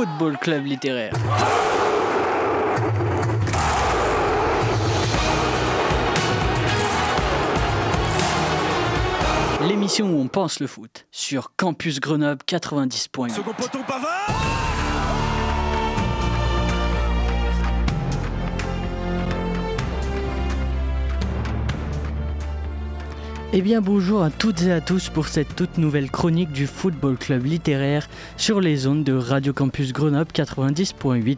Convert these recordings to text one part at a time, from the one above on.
Football Club littéraire. L'émission où on pense le foot sur Campus Grenoble 90.8. Second poteau Eh bien bonjour à toutes et à tous pour cette toute nouvelle chronique du Football Club littéraire sur les ondes de Radio Campus Grenoble 90.8.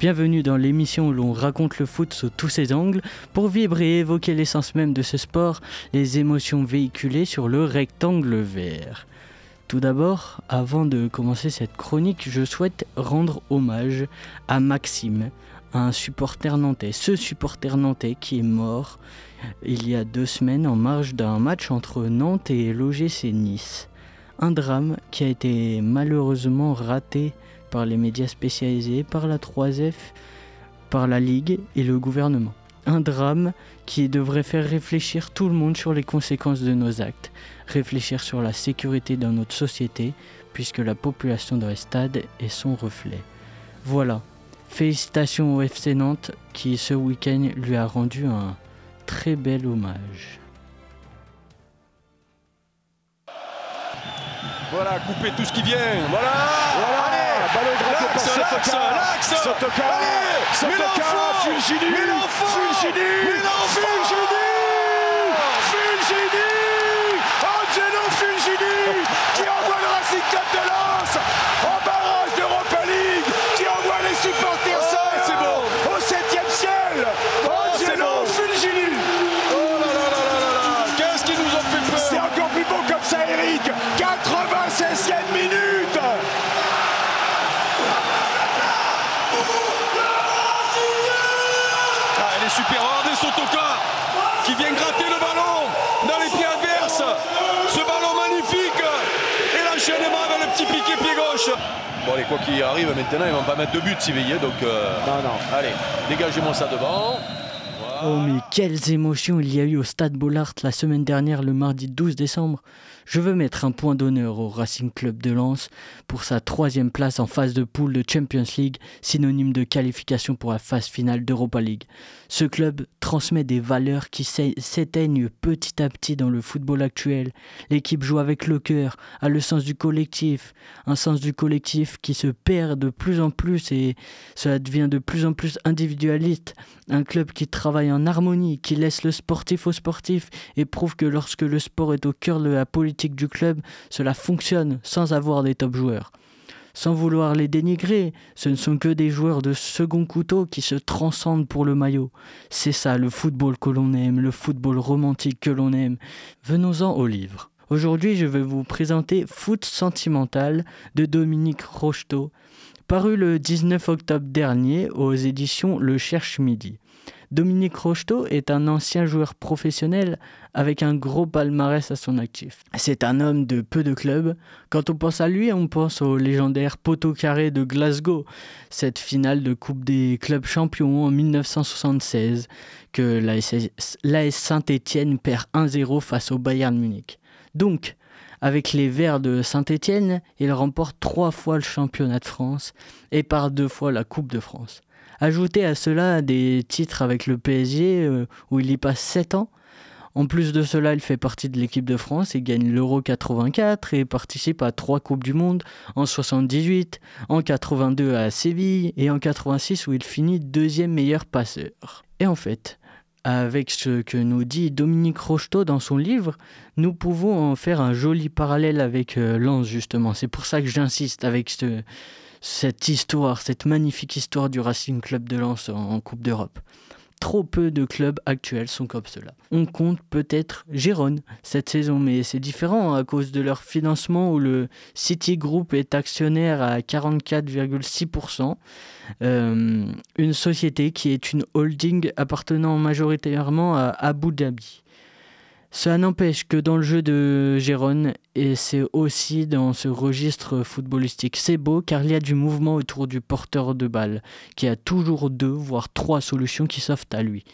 Bienvenue dans l'émission où l'on raconte le foot sous tous ses angles pour vibrer et évoquer l'essence même de ce sport, les émotions véhiculées sur le rectangle vert. Tout d'abord, avant de commencer cette chronique, je souhaite rendre hommage à Maxime, un supporter nantais, ce supporter nantais qui est mort il y a deux semaines en marge d'un match entre Nantes et l'OGC Nice. Un drame qui a été malheureusement raté par les médias spécialisés, par la 3F, par la Ligue et le gouvernement. Un drame qui devrait faire réfléchir tout le monde sur les conséquences de nos actes, réfléchir sur la sécurité dans notre société, puisque la population dans les stades est son reflet. Voilà, félicitations au FC Nantes qui ce week-end lui a rendu un très bel hommage. Voilà, couper tout ce qui vient. Voilà. Voilà. Allez. Ballon gratté par L'axe, l'axe, l'axe. Sotoka. Sotoka. Fulgini Fulgini Fulgini Fulgini Angelo Fulgini qui envoie le Racing Club de Lens en barrage d'Europa League qui envoie les supporters Oh, seuls c'est bon. au septième ciel c'est Angelo bon. Fulgini Oh là là là là là là Qu'est-ce qu'ils nous ont fait C'est peur encore plus beau comme ça Eric 96e minute Ah, elle est super. Regardez Sotoka qui vient gratter le ballon dans les pieds adverses. Ce ballon magnifique. Et l'enchaînement avec le petit piqué pied gauche. Bon, allez, quoi qu'il arrive, maintenant, ils vont pas mettre de but veillaient. Donc, euh, Non, non. allez, dégagez-moi ça devant. Oh mais quelles émotions il y a eu au Stade Bollard la semaine dernière le mardi 12 décembre. Je veux mettre un point d'honneur au Racing Club de Lens pour sa troisième place en phase de poule de Champions League, synonyme de qualification pour la phase finale d'Europa League. Ce club transmet des valeurs qui s'é- s'éteignent petit à petit dans le football actuel. L'équipe joue avec le cœur, a le sens du collectif, un sens du collectif qui se perd de plus en plus et cela devient de plus en plus individualiste. Un club qui travaille en harmonie, qui laisse le sportif au sportif et prouve que lorsque le sport est au cœur de la politique du club, cela fonctionne sans avoir des top joueurs. Sans vouloir les dénigrer, ce ne sont que des joueurs de second couteau qui se transcendent pour le maillot. C'est ça le football que l'on aime, le football romantique que l'on aime. Venons-en au livre. Aujourd'hui, je vais vous présenter Foot sentimental de Dominique Rocheteau, paru le 19 octobre dernier aux éditions Le Cherche Midi. Dominique Rocheteau est un ancien joueur professionnel avec un gros palmarès à son actif. C'est un homme de peu de clubs. Quand on pense à lui, on pense au légendaire poteau carré de Glasgow, cette finale de Coupe des clubs champions en 1976 que l'AS Saint-Étienne perd 1-0 face au Bayern Munich. Donc, avec les Verts de Saint-Étienne, il remporte trois fois le championnat de France et par deux fois la Coupe de France. Ajoutez à cela des titres avec le PSG euh, où il y passe 7 ans. En plus de cela, il fait partie de l'équipe de France et gagne l'Euro 84 et participe à trois Coupes du Monde en 78, en 82 à Séville et en 86 où il finit deuxième meilleur passeur. Et en fait, avec ce que nous dit Dominique Rocheteau dans son livre, nous pouvons en faire un joli parallèle avec euh, Lens justement. C'est pour ça que j'insiste avec ce, cette histoire, cette magnifique histoire du Racing Club de Lens en, Coupe d'Europe. Trop peu de clubs actuels sont comme cela. On compte peut-être Gérone cette saison, mais c'est différent à cause de leur financement où le City Group est actionnaire à 44,6%. Euh, une société qui est une holding appartenant majoritairement à Abu Dhabi. Cela n'empêche que dans le jeu de Gérone, et c'est aussi dans ce registre footballistique, c'est beau car il y a du mouvement autour du porteur de balle, qui a toujours deux, voire trois solutions qui s'offrent à lui,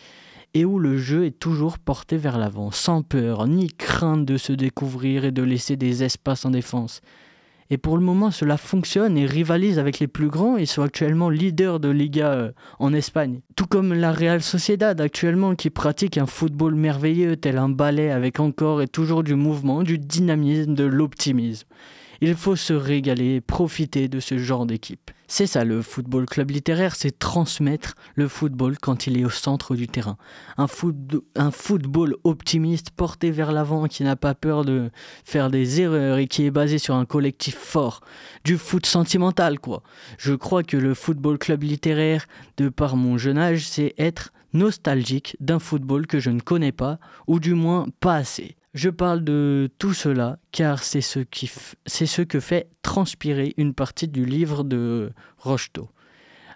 et où le jeu est toujours porté vers l'avant, sans peur, ni crainte de se découvrir et de laisser des espaces en défense. Et pour le moment, cela fonctionne et rivalise avec les plus grands. Ils sont actuellement leaders de Liga euh, en Espagne. Tout comme la Real Sociedad actuellement qui pratique un football merveilleux tel un ballet avec encore et toujours du mouvement, du dynamisme, de l'optimisme. Il faut se régaler, profiter de ce genre d'équipe. C'est ça le football club littéraire, c'est transmettre le football quand il est au centre du terrain. Un, football optimiste, porté vers l'avant, qui n'a pas peur de faire des erreurs et qui est basé sur un collectif fort. Du foot sentimental, quoi. Je crois que le football club littéraire, de par mon jeune âge, c'est être nostalgique d'un football que je ne connais pas, ou du moins pas assez. Je parle de tout cela car c'est ce, que fait transpirer une partie du livre de Rocheteau,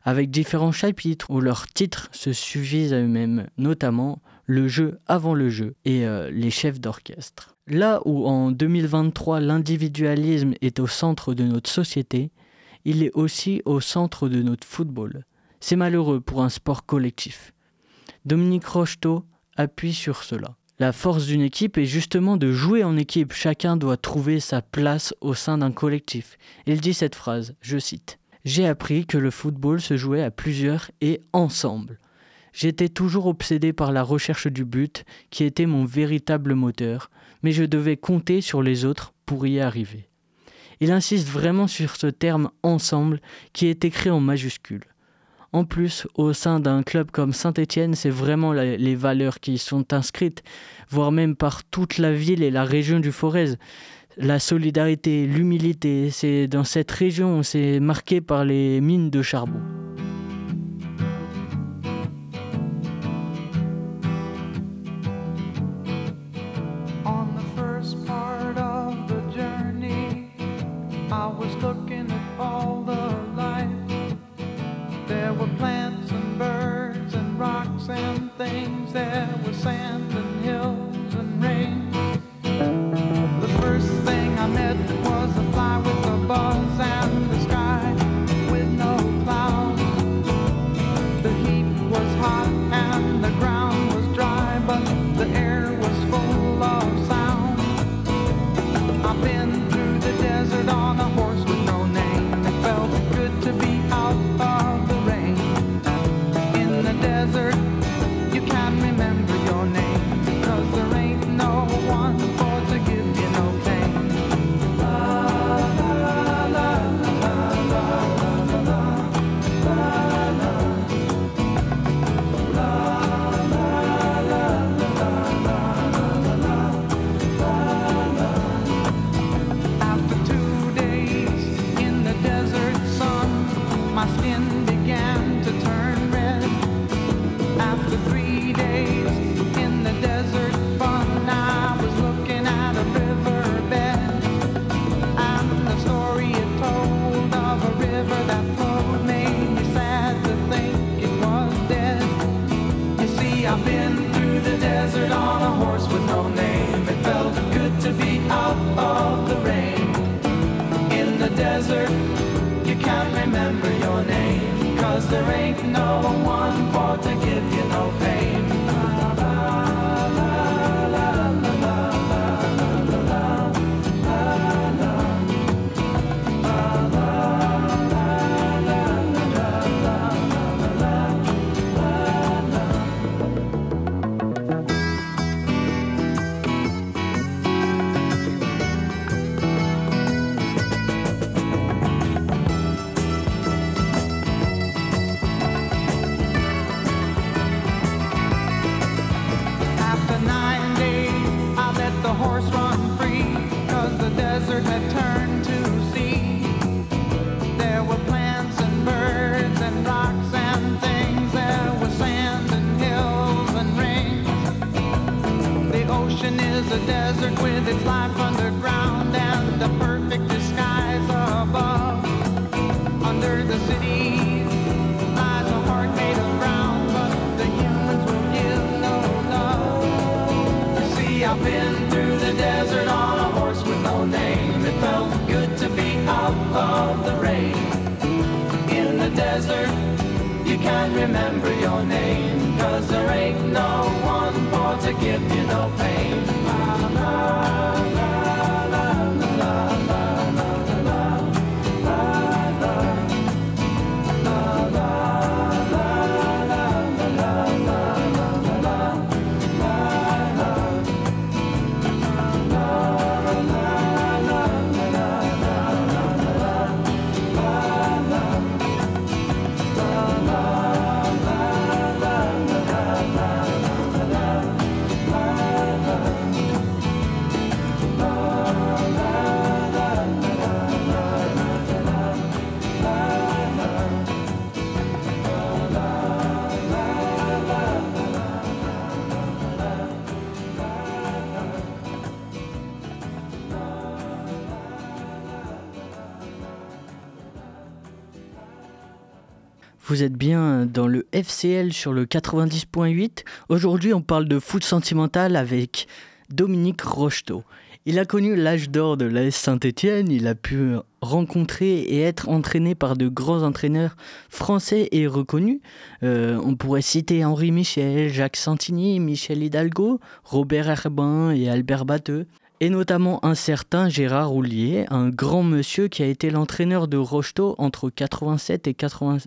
avec différents chapitres où leurs titres se suffisent à eux-mêmes, notamment le jeu avant le jeu et euh, les chefs d'orchestre. Là où en 2023 l'individualisme est au centre de notre société, il est aussi au centre de notre football. C'est malheureux pour un sport collectif. Dominique Rocheteau appuie sur cela. La force d'une équipe est justement de jouer en équipe. Chacun doit trouver sa place au sein d'un collectif. Il dit cette phrase, je cite. J'ai appris que le football se jouait à plusieurs et ensemble. J'étais toujours obsédé par la recherche du but, qui était mon véritable moteur, mais je devais compter sur les autres pour y arriver. Il insiste vraiment sur ce terme ensemble qui est écrit en majuscule. En plus, au sein d'un club comme Saint-Étienne, c'est vraiment les valeurs qui sont inscrites, voire même par toute la ville et la région du Forez. La solidarité, l'humilité, c'est dans cette région, c'est marqué par les mines de charbon. to be out. my skin began to turn. Cause there ain't no one for to give you no pain. city. Vous êtes bien dans le FCL sur le 90.8. Aujourd'hui, on parle de foot sentimental avec Dominique Rocheteau. Il a connu l'âge d'or de l'AS Saint-Étienne, il a pu rencontrer et être entraîné par de grands entraîneurs français et reconnus. Euh, on pourrait citer Henri Michel, Jacques Santini, Michel Hidalgo, Robert Herbin et Albert Batteux. Et notamment un certain Gérard Roulier, un grand monsieur qui a été l'entraîneur de Rocheteau entre 87 et 80,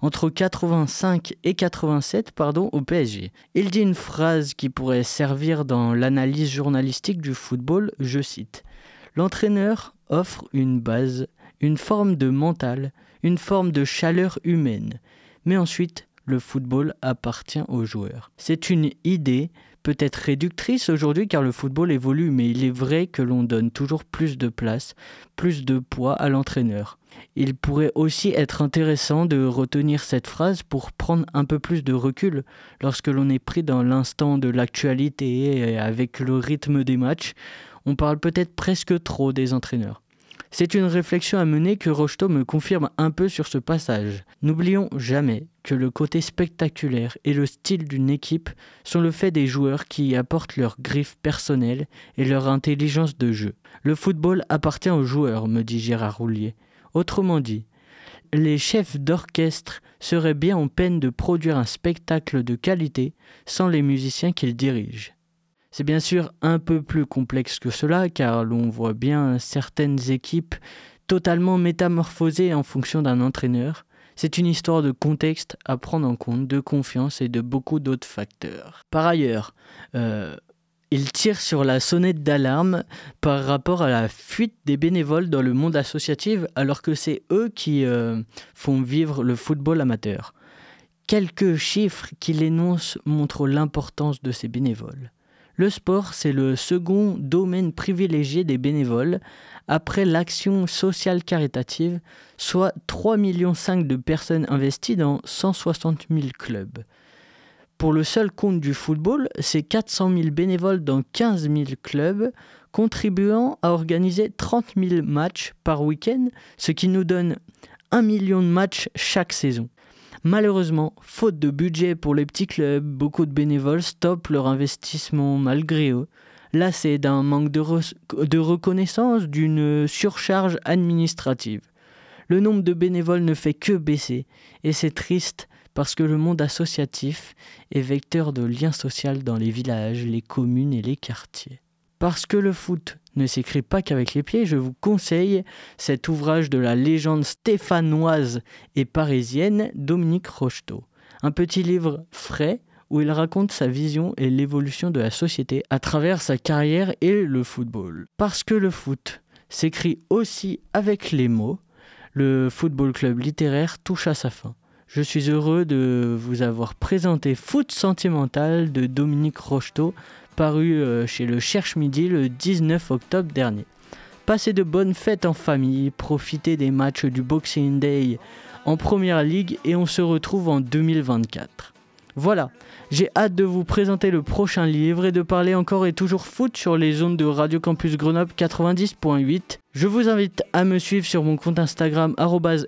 entre 85 et 87 pardon, au PSG. Il dit une phrase qui pourrait servir dans l'analyse journalistique du football, je cite. L'entraîneur offre une base, une forme de mental, une forme de chaleur humaine. Mais ensuite, le football appartient aux joueurs. C'est une idée peut-être réductrice aujourd'hui car le football évolue, mais il est vrai que l'on donne toujours plus de place, plus de poids à l'entraîneur. Il pourrait aussi être intéressant de retenir cette phrase pour prendre un peu plus de recul lorsque l'on est pris dans l'instant de l'actualité et avec le rythme des matchs. On parle peut-être presque trop des entraîneurs. C'est une réflexion à mener que Rocheteau me confirme un peu sur ce passage. N'oublions jamais que le côté spectaculaire et le style d'une équipe sont le fait des joueurs qui apportent leur griffe personnelle et leur intelligence de jeu. Le football appartient aux joueurs, me dit Gérard Roulier. Autrement dit, les chefs d'orchestre seraient bien en peine de produire un spectacle de qualité sans les musiciens qu'ils dirigent. C'est bien sûr un peu plus complexe que cela, car l'on voit bien certaines équipes totalement métamorphosées en fonction d'un entraîneur. C'est une histoire de contexte à prendre en compte, de confiance et de beaucoup d'autres facteurs. Par ailleurs, euh, il tire sur la sonnette d'alarme par rapport à la fuite des bénévoles dans le monde associatif alors que c'est eux qui euh, font vivre le football amateur. Quelques chiffres qu'il énonce montrent l'importance de ces bénévoles. Le sport, c'est le second domaine privilégié des bénévoles, après l'action sociale caritative, soit 3,5 millions de personnes investies dans 160 000 clubs. Pour le seul compte du football, c'est 400 000 bénévoles dans 15 000 clubs, contribuant à organiser 30 000 matchs par week-end, ce qui nous donne 1 million de matchs chaque saison. Malheureusement, faute de budget pour les petits clubs, beaucoup de bénévoles stoppent leur investissement malgré eux. Là, c'est d'un manque de, de reconnaissance, d'une surcharge administrative. Le nombre de bénévoles ne fait que baisser, et c'est triste parce que le monde associatif est vecteur de liens sociaux dans les villages, les communes et les quartiers. Parce que le foot ne s'écrit pas qu'avec les pieds, je vous conseille cet ouvrage de la légende stéphanoise et parisienne Dominique Rocheteau. Un petit livre frais où il raconte sa vision et l'évolution de la société à travers sa carrière et le football. Parce que le foot s'écrit aussi avec les mots, le football club littéraire touche à sa fin. Je suis heureux de vous avoir présenté Foot sentimental de Dominique Rocheteau, paru euh, chez le Cherche Midi le 19 octobre dernier. Passez de bonnes fêtes en famille, profitez des matchs du Boxing Day en Première Ligue et on se retrouve en 2024. Voilà, j'ai hâte de vous présenter le prochain livre et de parler encore et toujours foot sur les ondes de Radio Campus Grenoble 90.8. Je vous invite à me suivre sur mon compte Instagram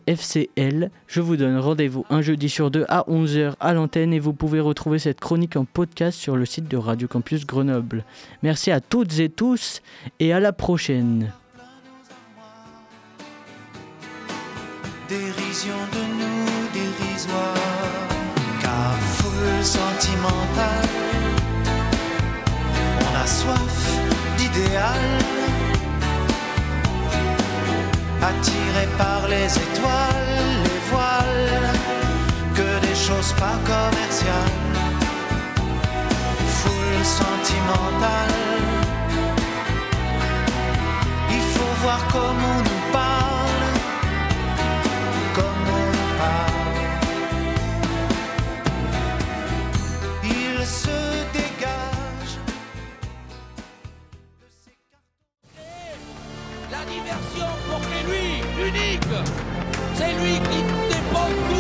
FCL. Je vous donne rendez-vous un jeudi sur deux à 11h à l'antenne et vous pouvez retrouver cette chronique en podcast sur le site de Radio Campus Grenoble. Merci à toutes et tous et à la prochaine. Sentimental. On a soif d'idéal, attiré par les étoiles, les voiles, que des choses pas commerciales. Foule sentimentale, il faut voir comment nous Hallelujah.